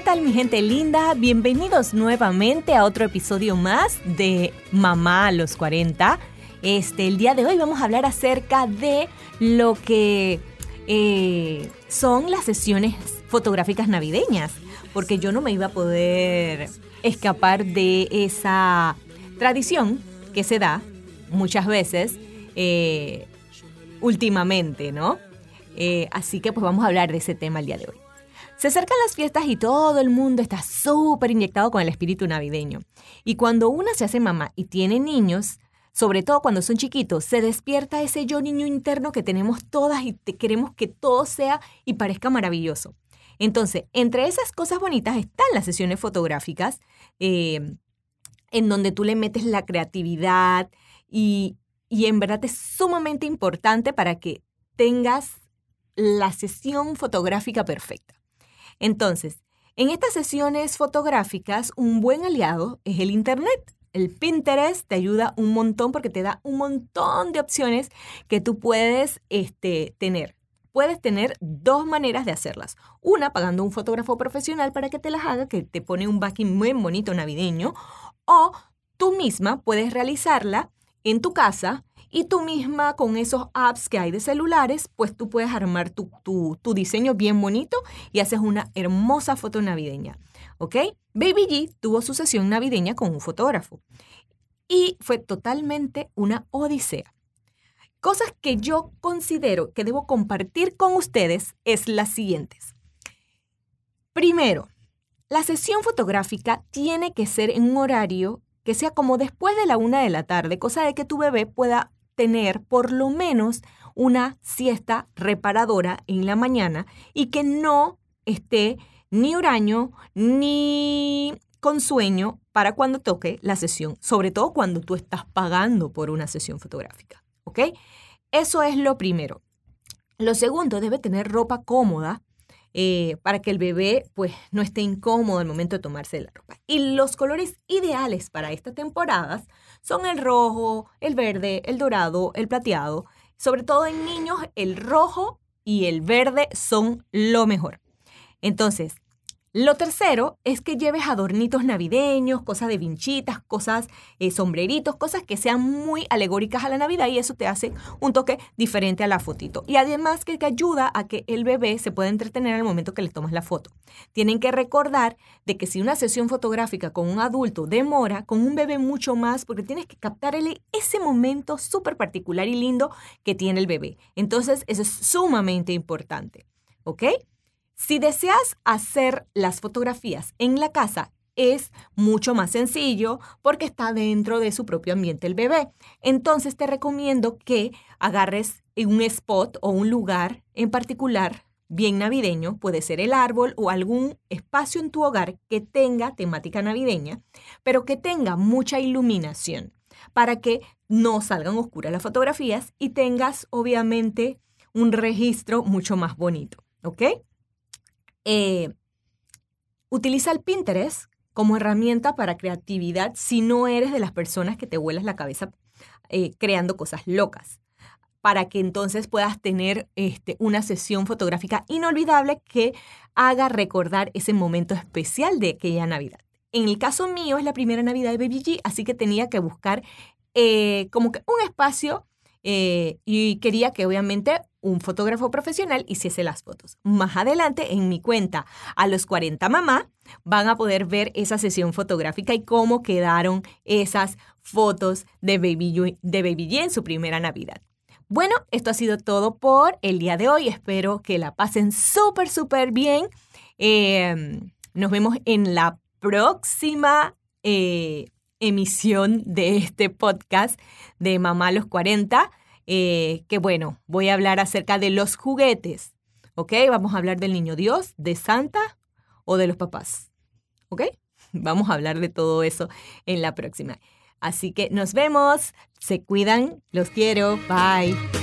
¿Qué tal mi gente linda? Bienvenidos nuevamente a otro episodio más de Mamá a los 40. Este, el día de hoy vamos a hablar acerca de lo que eh, son las sesiones fotográficas navideñas, porque yo no me iba a poder escapar de esa tradición que se da muchas veces eh, últimamente, ¿no? Eh, así que pues vamos a hablar de ese tema el día de hoy. Se acercan las fiestas y todo el mundo está súper inyectado con el espíritu navideño. Y cuando una se hace mamá y tiene niños, sobre todo cuando son chiquitos, se despierta ese yo niño interno que tenemos todas y queremos que todo sea y parezca maravilloso. Entonces, entre esas cosas bonitas están las sesiones fotográficas, eh, en donde tú le metes la creatividad y, y en verdad es sumamente importante para que tengas la sesión fotográfica perfecta. Entonces, en estas sesiones fotográficas, un buen aliado es el Internet. El Pinterest te ayuda un montón porque te da un montón de opciones que tú puedes este, tener. Puedes tener dos maneras de hacerlas. Una, pagando un fotógrafo profesional para que te las haga, que te pone un backing muy bonito navideño. O tú misma puedes realizarla en tu casa y tú misma con esos apps que hay de celulares, pues tú puedes armar tu, tu, diseño bien bonito y haces una hermosa foto navideña. ¿Ok? Baby G tuvo su sesión navideña con un fotógrafo y fue totalmente una odisea. Cosas que yo considero que debo compartir con ustedes es las siguientes. Primero, la sesión fotográfica tiene que ser en un horario que sea como después de la una de la tarde, cosa de que tu bebé pueda tener por lo menos una siesta reparadora en la mañana y que no esté ni huraño ni con sueño para cuando toque la sesión, sobre todo cuando tú estás pagando por una sesión fotográfica. ¿Ok? Eso es lo primero. Lo segundo, debe tener ropa cómoda eh, para que el bebé pues no esté incómodo al momento de tomarse la ropa. Y los colores ideales para estas temporadas son el rojo, el verde, el dorado, el plateado. Sobre todo en niños, el rojo y el verde son lo mejor. Entonces, lo tercero es que lleves adornitos navideños, cosas de vinchitas, cosas, eh, sombreritos, cosas que sean muy alegóricas a la Navidad y eso te hace un toque diferente a la fotito. Y además que te ayuda a que el bebé se pueda entretener al momento que le tomas la foto. Tienen que recordar de que si una sesión fotográfica con un adulto demora, con un bebé mucho más, porque tienes que captarle ese momento súper particular y lindo que tiene el bebé. Entonces, eso es sumamente importante. ¿Ok? Si deseas hacer las fotografías en la casa, es mucho más sencillo porque está dentro de su propio ambiente el bebé. Entonces te recomiendo que agarres un spot o un lugar en particular bien navideño, puede ser el árbol o algún espacio en tu hogar que tenga temática navideña, pero que tenga mucha iluminación para que no salgan oscuras las fotografías y tengas obviamente un registro mucho más bonito, ¿ok? Eh, utiliza el Pinterest como herramienta para creatividad si no eres de las personas que te vuelas la cabeza eh, creando cosas locas, para que entonces puedas tener este, una sesión fotográfica inolvidable que haga recordar ese momento especial de aquella Navidad. En el caso mío es la primera Navidad de Baby G, así que tenía que buscar eh, como que un espacio y quería que obviamente un fotógrafo profesional hiciese las fotos. Más adelante, en mi cuenta, a los 40 mamá, van a poder ver esa sesión fotográfica y cómo quedaron esas fotos de Baby, de Baby en su primera Navidad. Bueno, esto ha sido todo por el día de hoy. Espero que la pasen súper, súper bien. Em, nos vemos en la próxima eh, emisión de este podcast de Mamá los 40. Eh, que bueno, voy a hablar acerca de los juguetes, ¿ok? Vamos a hablar del niño Dios, de Santa o de los papás, ¿ok? Vamos a hablar de todo eso en la próxima. Así que nos vemos, se cuidan, los quiero, bye.